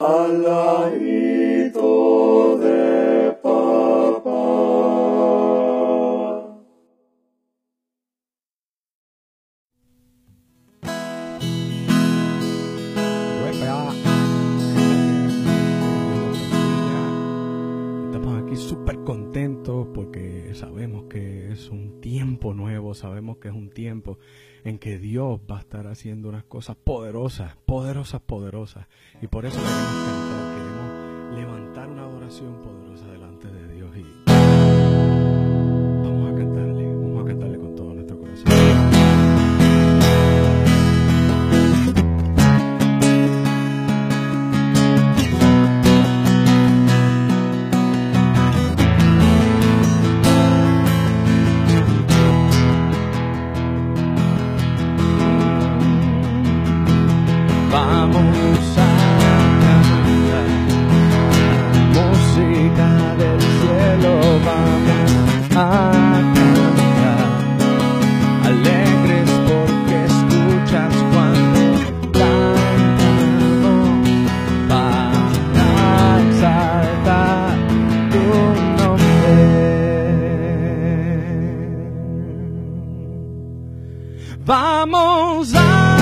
あらいと Estamos aquí súper contentos porque sabemos que es un tiempo nuevo, sabemos que es un tiempo en que Dios va a estar haciendo unas cosas poderosas, poderosas, poderosas. Y por eso queremos queremos levantar una adoración poderosa de Vamos lá.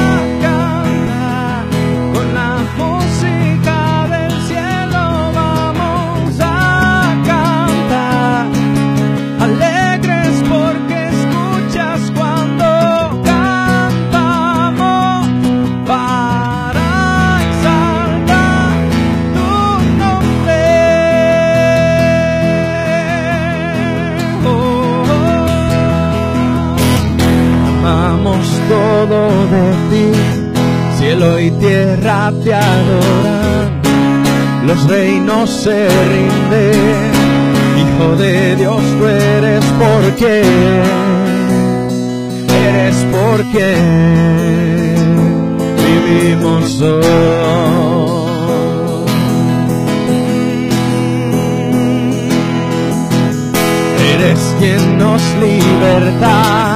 cielo y tierra te adoran, los reinos se rinden, Hijo de Dios tú eres porque, eres porque vivimos hoy. Eres quien nos liberta.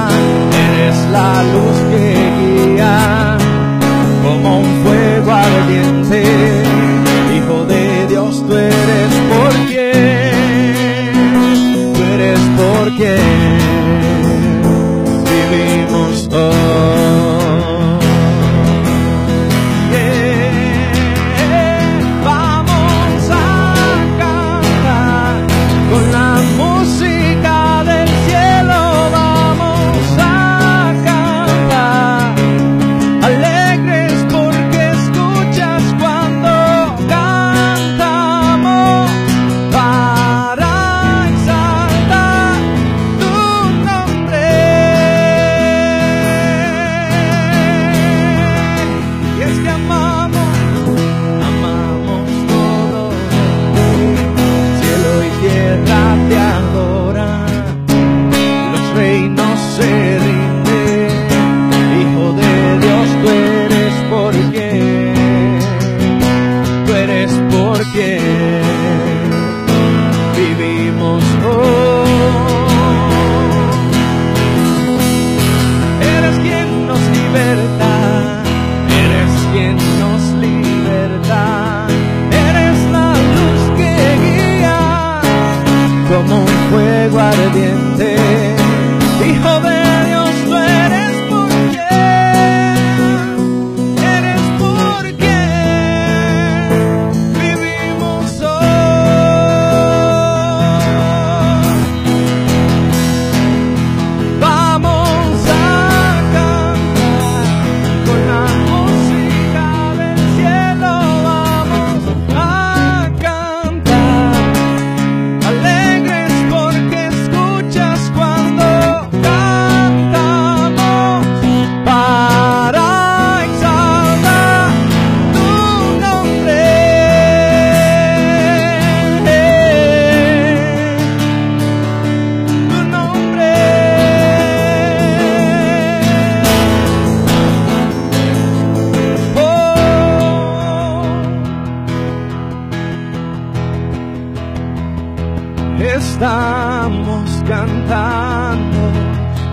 estamos cantando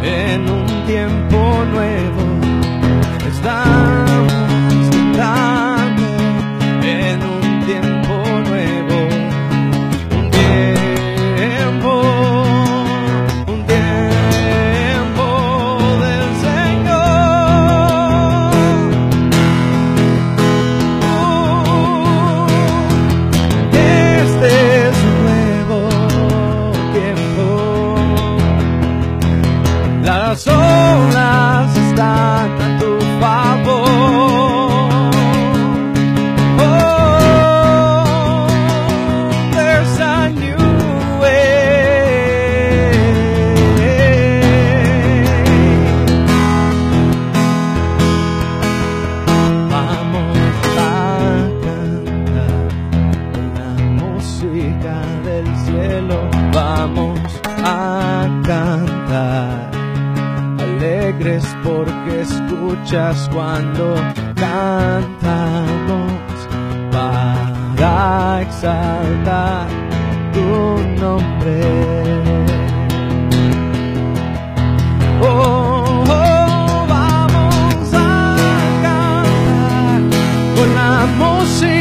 en un tiempo nuevo. Escuchas cuando cantamos para exaltar tu nombre. Oh, oh, vamos a cantar con la música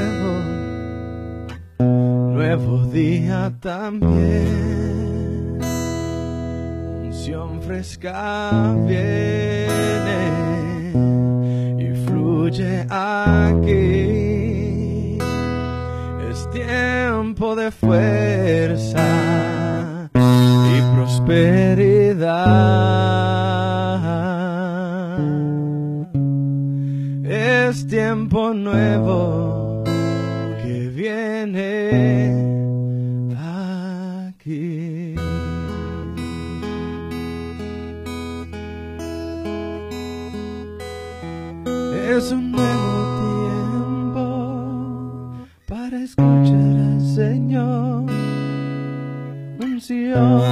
nuevo, nuevo día también. Unción fresca viene y fluye aquí. Es tiempo de fuerza y prosperidad. Es tiempo nuevo Es un nuevo tiempo para escuchar al Señor. Unción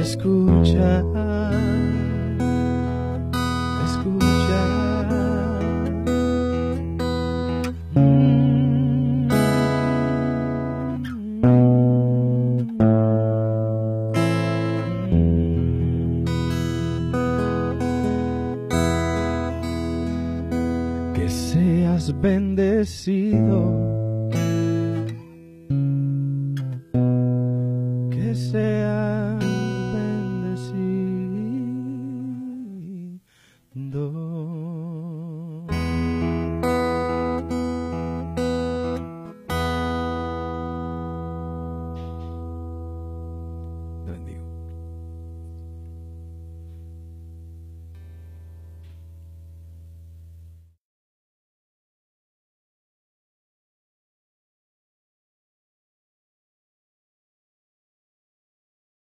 escucha, escucha. Que seas bendecido